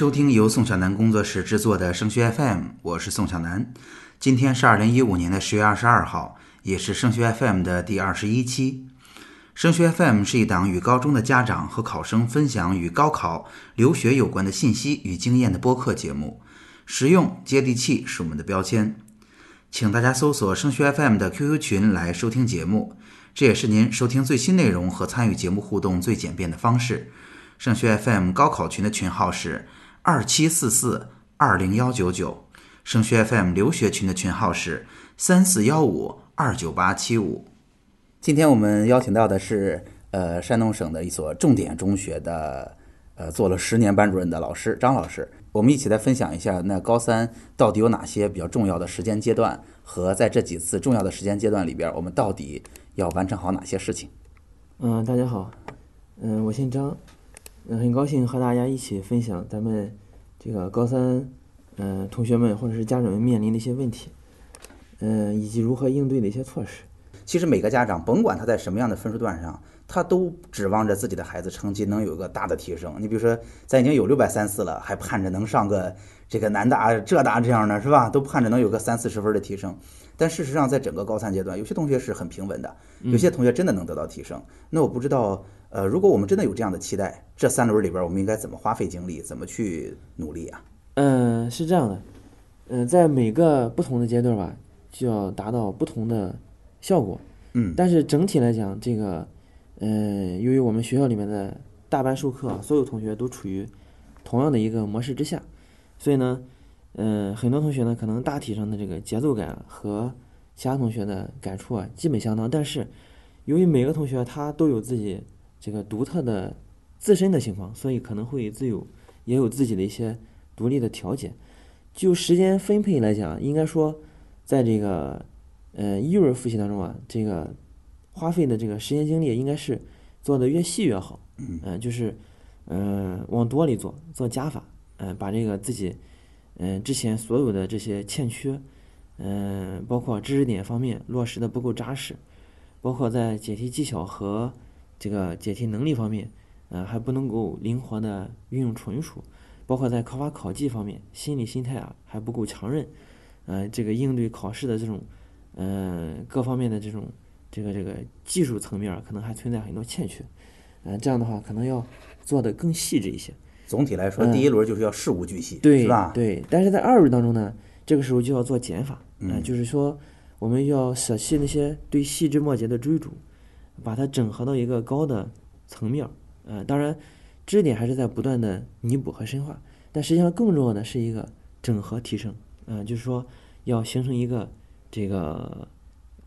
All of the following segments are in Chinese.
收听由宋小南工作室制作的升学 FM，我是宋小南。今天是二零一五年的十月二十二号，也是升学 FM 的第二十一期。升学 FM 是一档与高中的家长和考生分享与高考、留学有关的信息与经验的播客节目，实用接地气是我们的标签。请大家搜索升学 FM 的 QQ 群来收听节目，这也是您收听最新内容和参与节目互动最简便的方式。升学 FM 高考群的群号是二七四四二零幺九九，升学 FM 留学群的群号是三四幺五二九八七五。今天我们邀请到的是呃山东省的一所重点中学的呃做了十年班主任的老师张老师，我们一起来分享一下那高三到底有哪些比较重要的时间阶段，和在这几次重要的时间阶段里边，我们到底要完成好哪些事情。嗯，大家好，嗯，我姓张。嗯，很高兴和大家一起分享咱们这个高三，嗯，同学们或者是家长们面临的一些问题，嗯，以及如何应对的一些措施。其实每个家长，甭管他在什么样的分数段上，他都指望着自己的孩子成绩能有个大的提升。你比如说，咱已经有六百三四了，还盼着能上个这个南大、浙大这样的，是吧？都盼着能有个三四十分的提升。但事实上，在整个高三阶段，有些同学是很平稳的，有些同学真的能得到提升。那我不知道。呃，如果我们真的有这样的期待，这三轮里边我们应该怎么花费精力，怎么去努力啊？嗯，是这样的，嗯，在每个不同的阶段吧，就要达到不同的效果。嗯，但是整体来讲，这个，嗯，由于我们学校里面的大班授课，所有同学都处于同样的一个模式之下，所以呢，嗯，很多同学呢，可能大体上的这个节奏感和其他同学的感触啊，基本相当。但是，由于每个同学他都有自己。这个独特的自身的情况，所以可能会自有也有自己的一些独立的调节。就时间分配来讲，应该说，在这个呃一轮复习当中啊，这个花费的这个时间精力应该是做的越细越好。嗯，就是嗯往多里做，做加法。嗯，把这个自己嗯之前所有的这些欠缺，嗯，包括知识点方面落实的不够扎实，包括在解题技巧和这个解题能力方面，呃，还不能够灵活的运用纯熟，包括在考法考技方面，心理心态啊还不够强韧，呃，这个应对考试的这种，嗯，各方面的这种这个这个技术层面可能还存在很多欠缺，嗯，这样的话可能要做的更细致一些。总体来说，第一轮就是要事无巨细，对，是吧？对，但是在二轮当中呢，这个时候就要做减法，嗯，就是说我们要舍弃那些对细枝末节的追逐。把它整合到一个高的层面儿，呃，当然，知识点还是在不断的弥补和深化，但实际上更重要的是一个整合提升，啊，就是说要形成一个这个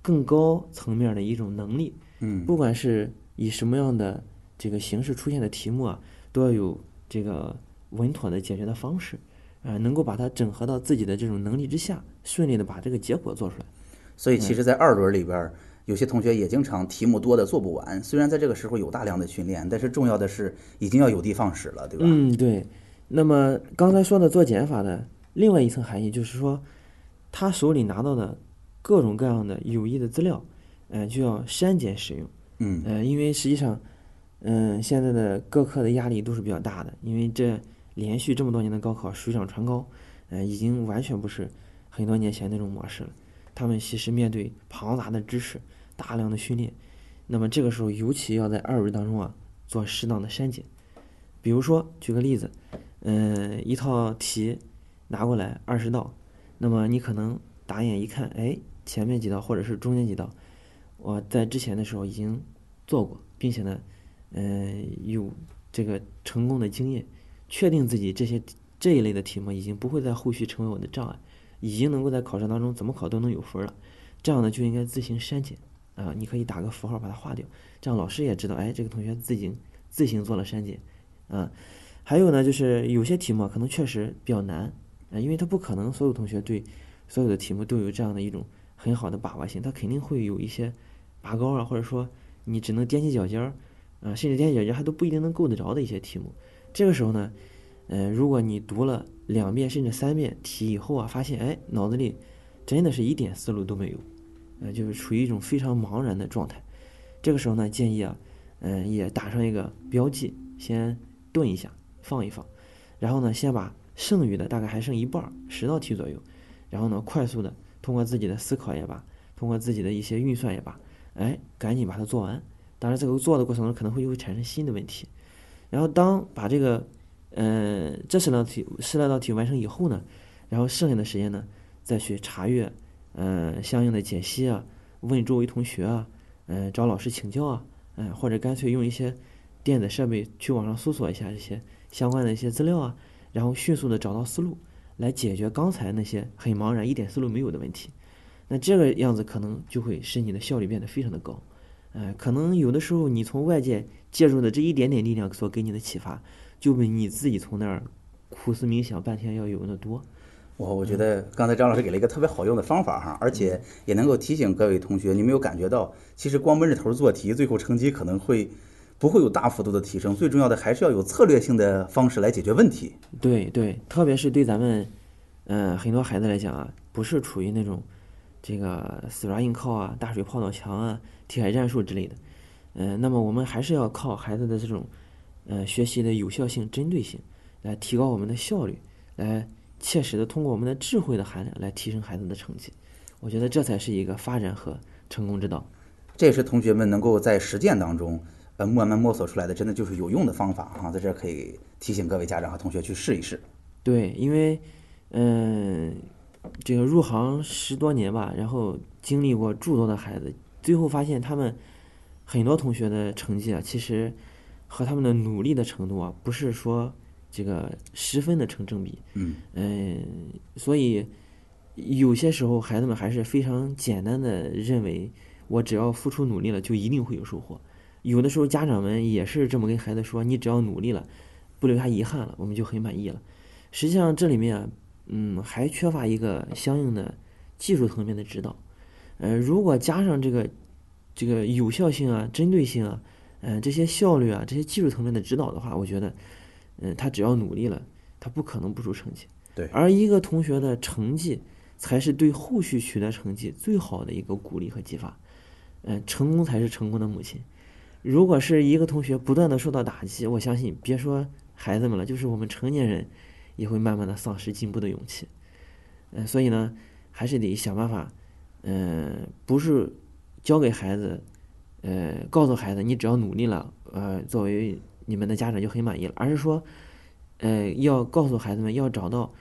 更高层面的一种能力，嗯，不管是以什么样的这个形式出现的题目啊，都要有这个稳妥的解决的方式，啊，能够把它整合到自己的这种能力之下，顺利的把这个结果做出来。所以，其实，在二轮里边。有些同学也经常题目多的做不完，虽然在这个时候有大量的训练，但是重要的是已经要有的放矢了，对吧？嗯，对。那么刚才说的做减法的另外一层含义就是说，他手里拿到的各种各样的有益的资料，嗯，就要删减使用。嗯，呃，因为实际上，嗯，现在的各科的压力都是比较大的，因为这连续这么多年的高考水涨船高，嗯，已经完全不是很多年前那种模式了。他们其实面对庞杂的知识、大量的训练，那么这个时候尤其要在二轮当中啊做适当的删减。比如说，举个例子，嗯，一套题拿过来二十道，那么你可能打眼一看，哎，前面几道或者是中间几道，我在之前的时候已经做过，并且呢，嗯，有这个成功的经验，确定自己这些这一类的题目已经不会在后续成为我的障碍。已经能够在考试当中怎么考都能有分了，这样呢就应该自行删减啊，你可以打个符号把它划掉，这样老师也知道，哎，这个同学自行自行做了删减，啊，还有呢就是有些题目可能确实比较难啊，因为他不可能所有同学对所有的题目都有这样的一种很好的把握性，他肯定会有一些拔高啊，或者说你只能踮起脚尖儿啊，甚至踮起脚尖还都不一定能够得着的一些题目，这个时候呢，嗯，如果你读了。两遍甚至三遍题以后啊，发现哎，脑子里真的是一点思路都没有，呃，就是处于一种非常茫然的状态。这个时候呢，建议啊，嗯，也打上一个标记，先顿一下，放一放，然后呢，先把剩余的大概还剩一半儿，十道题左右，然后呢，快速的通过自己的思考也罢，通过自己的一些运算也罢，哎，赶紧把它做完。当然，这个做的过程中可能会又会产生新的问题。然后当把这个，呃，这十道题十来道题完成以后呢，然后剩下的时间呢，再去查阅，呃，相应的解析啊，问周围同学啊，嗯，找老师请教啊，嗯，或者干脆用一些电子设备去网上搜索一下这些相关的一些资料啊，然后迅速的找到思路，来解决刚才那些很茫然、一点思路没有的问题。那这个样子可能就会使你的效率变得非常的高。呃，可能有的时候你从外界借助的这一点点力量所给你的启发，就比你自己从那儿苦思冥想半天要有的多。我我觉得刚才张老师给了一个特别好用的方法哈，而且也能够提醒各位同学，你没有感觉到，其实光闷着头做题，最后成绩可能会不会有大幅度的提升。最重要的还是要有策略性的方式来解决问题。对对，特别是对咱们，嗯，很多孩子来讲啊，不是处于那种这个死抓硬靠啊、大水泡到墙啊、铁海战术之类的，嗯，那么我们还是要靠孩子的这种，呃，学习的有效性、针对性，来提高我们的效率，来。切实的通过我们的智慧的含量来提升孩子的成绩，我觉得这才是一个发展和成功之道。这也是同学们能够在实践当中，呃，慢慢摸索出来的，真的就是有用的方法哈。在这可以提醒各位家长和同学去试一试。对，因为，嗯，这个入行十多年吧，然后经历过诸多的孩子，最后发现他们很多同学的成绩啊，其实和他们的努力的程度啊，不是说。这个十分的成正比，嗯嗯，所以有些时候孩子们还是非常简单的认为，我只要付出努力了，就一定会有收获。有的时候家长们也是这么跟孩子说，你只要努力了，不留下遗憾了，我们就很满意了。实际上这里面，嗯，还缺乏一个相应的技术层面的指导。呃，如果加上这个这个有效性啊、针对性啊、嗯这些效率啊、这些技术层面的指导的话，我觉得。嗯，他只要努力了，他不可能不出成绩。对，而一个同学的成绩，才是对后续取得成绩最好的一个鼓励和激发。嗯，成功才是成功的母亲。如果是一个同学不断的受到打击，我相信别说孩子们了，就是我们成年人，也会慢慢的丧失进步的勇气。嗯，所以呢，还是得想办法。嗯，不是教给孩子，呃，告诉孩子你只要努力了，呃，作为。你们的家长就很满意了，而是说，呃，要告诉孩子们要找到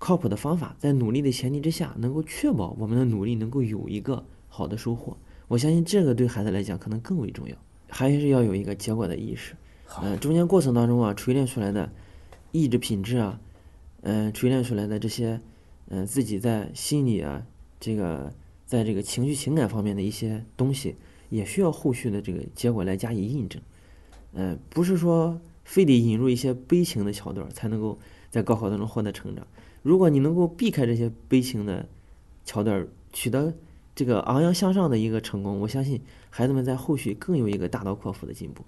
靠谱的方法，在努力的前提之下，能够确保我们的努力能够有一个好的收获。我相信这个对孩子来讲可能更为重要，还是要有一个结果的意识。嗯，中间过程当中啊，锤炼出来的意志品质啊，嗯，锤炼出来的这些，嗯，自己在心里啊，这个在这个情绪情感方面的一些东西，也需要后续的这个结果来加以印证。嗯，不是说非得引入一些悲情的桥段才能够在高考当中获得成长。如果你能够避开这些悲情的桥段，取得这个昂扬向上的一个成功，我相信孩子们在后续更有一个大刀阔斧的进步。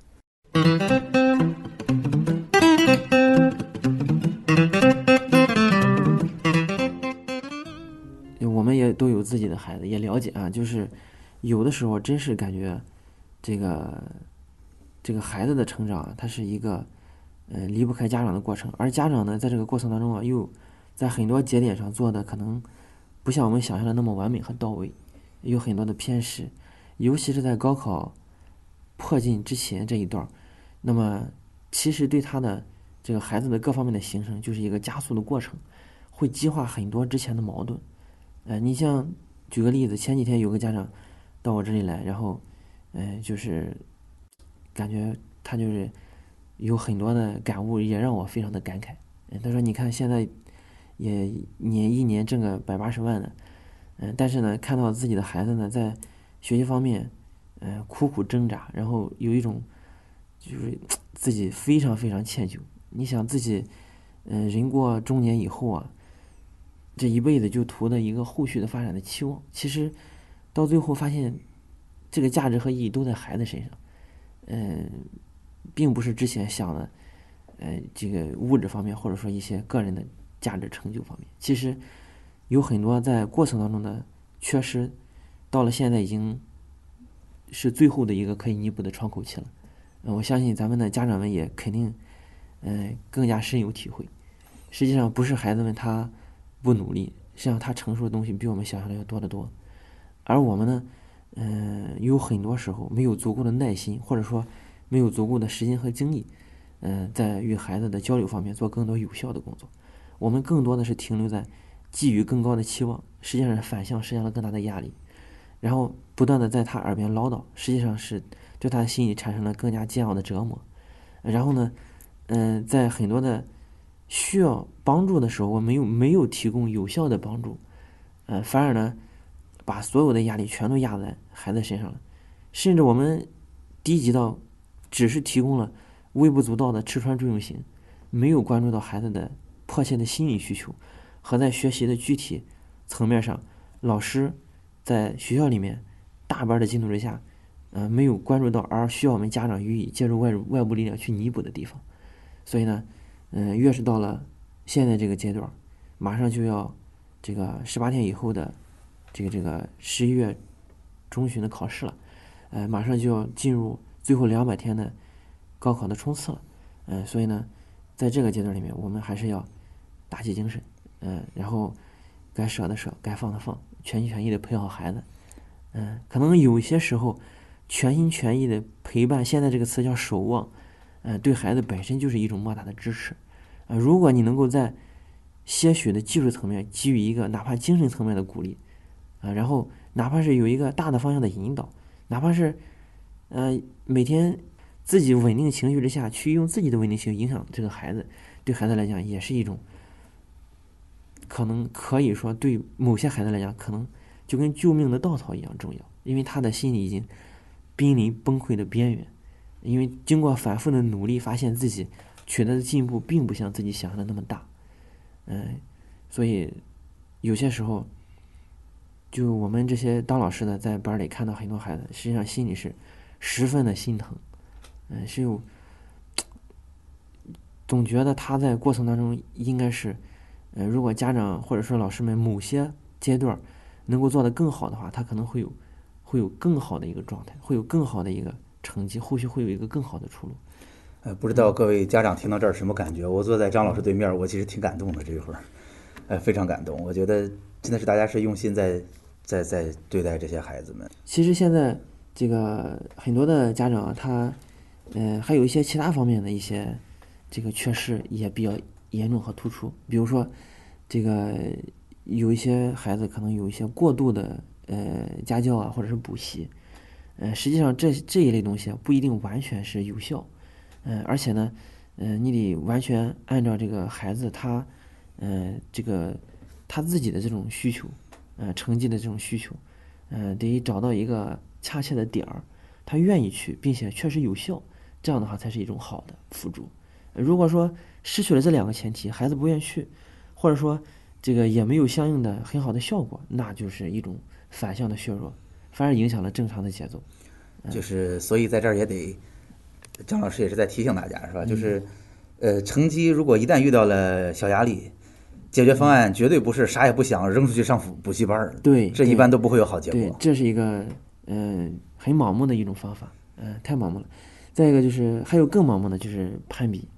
自己的孩子，也了解啊，就是有的时候真是感觉这个。这个孩子的成长，他是一个，呃，离不开家长的过程。而家长呢，在这个过程当中啊，又在很多节点上做的可能不像我们想象的那么完美和到位，有很多的偏失。尤其是在高考迫近之前这一段，那么其实对他的这个孩子的各方面的形成，就是一个加速的过程，会激化很多之前的矛盾。呃，你像举个例子，前几天有个家长到我这里来，然后，嗯，就是。感觉他就是有很多的感悟，也让我非常的感慨。嗯他说：“你看现在也年一年挣个百八十万的，嗯，但是呢，看到自己的孩子呢在学习方面，嗯，苦苦挣扎，然后有一种就是自己非常非常歉疚。你想自己，嗯，人过中年以后啊，这一辈子就图的一个后续的发展的期望，其实到最后发现，这个价值和意义都在孩子身上。”嗯，并不是之前想的，呃，这个物质方面，或者说一些个人的价值成就方面，其实有很多在过程当中的缺失，到了现在已经是最后的一个可以弥补的窗口期了。我相信咱们的家长们也肯定，嗯，更加深有体会。实际上不是孩子们他不努力，实际上他承受的东西比我们想象的要多得多。而我们呢，嗯，有很多时候没有足够的耐心，或者说没有足够的时间和精力，嗯，在与孩子的交流方面做更多有效的工作。我们更多的是停留在寄予更高的期望，实际上是反向施加了更大的压力，然后不断的在他耳边唠叨，实际上是对他的心理产生了更加煎熬的折磨。然后呢，嗯，在很多的需要帮助的时候，我没有没有提供有效的帮助，嗯，反而呢，把所有的压力全都压在孩子身上了，甚至我们低级到只是提供了微不足道的吃穿住用行，没有关注到孩子的。迫切的心理需求和在学习的具体层面上，老师在学校里面大班的进度之下，呃，没有关注到，而需要我们家长予以借助外外部力量去弥补的地方。所以呢，嗯，越是到了现在这个阶段，马上就要这个十八天以后的这个这个十一月中旬的考试了，呃，马上就要进入最后两百天的高考的冲刺了，嗯，所以呢，在这个阶段里面，我们还是要。打起精神，嗯，然后该舍的舍，该放的放，全心全意的陪好孩子，嗯，可能有些时候全心全意的陪伴，现在这个词叫守望，嗯，对孩子本身就是一种莫大的支持，啊，如果你能够在些许的技术层面给予一个哪怕精神层面的鼓励，啊，然后哪怕是有一个大的方向的引导，哪怕是，呃，每天自己稳定情绪之下去用自己的稳定性影响这个孩子，对孩子来讲也是一种。可能可以说，对某些孩子来讲，可能就跟救命的稻草一样重要，因为他的心里已经濒临崩溃的边缘。因为经过反复的努力，发现自己取得的进步并不像自己想象的那么大。嗯，所以有些时候，就我们这些当老师的，在班里看到很多孩子，实际上心里是十分的心疼。嗯，是有总觉得他在过程当中应该是。呃，如果家长或者说老师们某些阶段能够做得更好的话，他可能会有会有更好的一个状态，会有更好的一个成绩，后续会有一个更好的出路。呃，不知道各位家长听到这儿什么感觉？我坐在张老师对面，我其实挺感动的这一会儿，呃，非常感动。我觉得真的是大家是用心在在在对待这些孩子们。其实现在这个很多的家长他，呃，还有一些其他方面的一些这个缺失也比较严重和突出，比如说。这个有一些孩子可能有一些过度的呃家教啊，或者是补习，呃，实际上这这一类东西不一定完全是有效，嗯，而且呢，嗯，你得完全按照这个孩子他，嗯，这个他自己的这种需求，嗯，成绩的这种需求，嗯，得找到一个恰切的点儿，他愿意去，并且确实有效，这样的话才是一种好的辅助。如果说失去了这两个前提，孩子不愿意去。或者说，这个也没有相应的很好的效果，那就是一种反向的削弱，反而影响了正常的节奏。就是，所以在这儿也得，张老师也是在提醒大家，是吧？就是，呃，成绩如果一旦遇到了小压力，解决方案绝对不是啥也不想扔出去上补补习班儿。对，这一般都不会有好结果。对，这是一个嗯很盲目的一种方法，嗯，太盲目了。再一个就是还有更盲目的，就是攀比，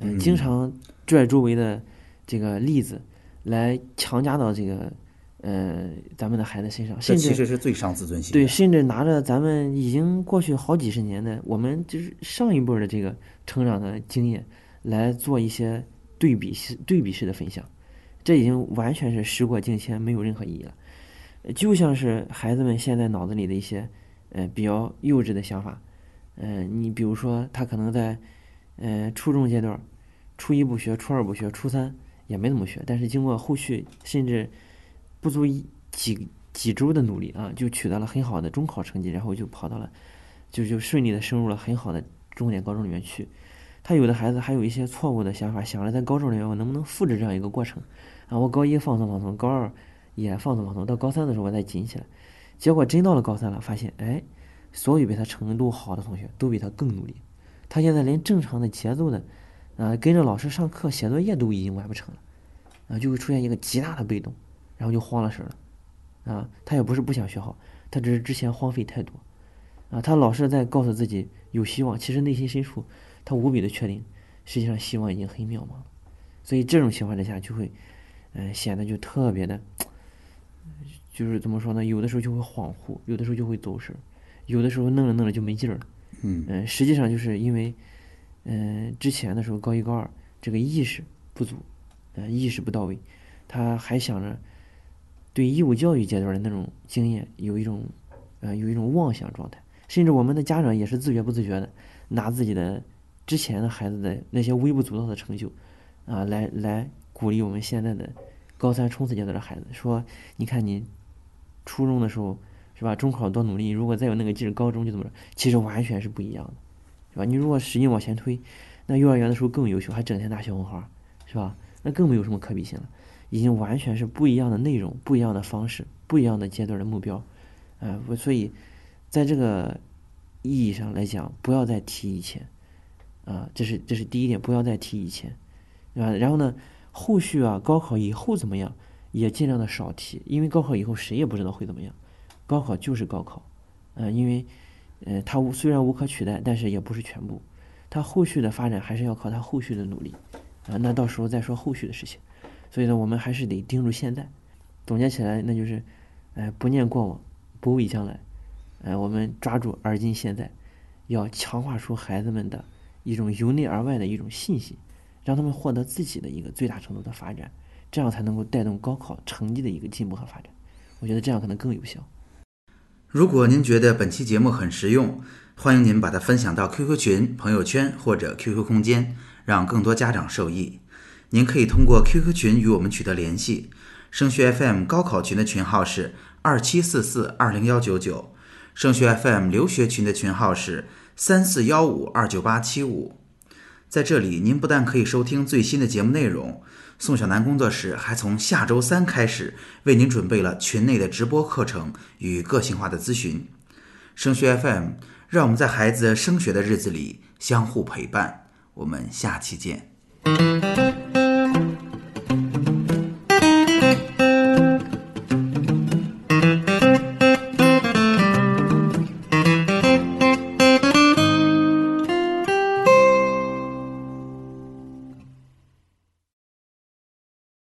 嗯，经常拽周围的。这个例子，来强加到这个，呃，咱们的孩子身上，甚至其实是最伤自尊心。对，甚至拿着咱们已经过去好几十年的，我们就是上一辈的这个成长的经验，来做一些对比式、对比式的分享，这已经完全是时过境迁，没有任何意义了。就像是孩子们现在脑子里的一些，呃，比较幼稚的想法，嗯，你比如说他可能在，呃，初中阶段，初一不学，初二不学，初三。也没怎么学，但是经过后续甚至不足一几几周的努力啊，就取得了很好的中考成绩，然后就跑到了，就就顺利的升入了很好的重点高中里面去。他有的孩子还有一些错误的想法，想着在高中里面我能不能复制这样一个过程啊？我高一放松放松，高二也放松放松，到高三的时候我再紧起来。结果真到了高三了，发现哎，所有比他程度好的同学都比他更努力，他现在连正常的节奏的。啊，跟着老师上课写作业都已经完不成了，啊，就会出现一个极大的被动，然后就慌了神了，啊，他也不是不想学好，他只是之前荒废太多，啊，他老是在告诉自己有希望，其实内心深处他无比的确定，实际上希望已经很渺茫了，所以这种情况之下就会，嗯、显得就特别的，就是怎么说呢？有的时候就会恍惚，有的时候就会走神儿，有的时候弄着弄着就没劲儿了。嗯嗯，实际上就是因为，嗯、之前的时候高一高二这个意识不足，嗯、意识不到位，他还想着对义务教育阶段的那种经验有一种，呃，有一种妄想状态，甚至我们的家长也是自觉不自觉的拿自己的之前的孩子的那些微不足道的成就，啊，来来鼓励我们现在的高三冲刺阶段的孩子，说你看你初中的时候是吧，中考多努力，如果再有那个劲儿，高中就怎么着，其实完全是不一样的，是吧？你如果使劲往前推，那幼儿园的时候更优秀，还整天拿小红花，是吧？那更没有什么可比性了，已经完全是不一样的内容、不一样的方式、不一样的阶段的目标，啊、我所以在这个意义上来讲，不要再提以前，啊，这是这是第一点，不要再提以前，对吧？然后呢，后续啊，高考以后怎么样，也尽量的少提，因为高考以后谁也不知道会怎么样，高考就是高考，嗯、因为，呃，它无虽然无可取代，但是也不是全部，它后续的发展还是要靠它后续的努力，啊、那到时候再说后续的事情，所以呢，我们还是得盯住现在，总结起来那就是，呃，不念过往，不畏将来，呃，我们抓住而今现在，要强化出孩子们的一种由内而外的一种信心，让他们获得自己的一个最大程度的发展，这样才能够带动高考成绩的一个进步和发展。我觉得这样可能更有效。如果您觉得本期节目很实用，欢迎您把它分享到 QQ 群、朋友圈或者 QQ 空间，让更多家长受益。您可以通过 QQ 群与我们取得联系。升学 FM 高考群的群号是二七四四二零幺九九，升学 FM 留学群的群号是三四幺五二九八七五。在这里，您不但可以收听最新的节目内容，宋小南工作室还从下周三开始为您准备了群内的直播课程与个性化的咨询。升学 FM，让我们在孩子升学的日子里相互陪伴。我们下期见。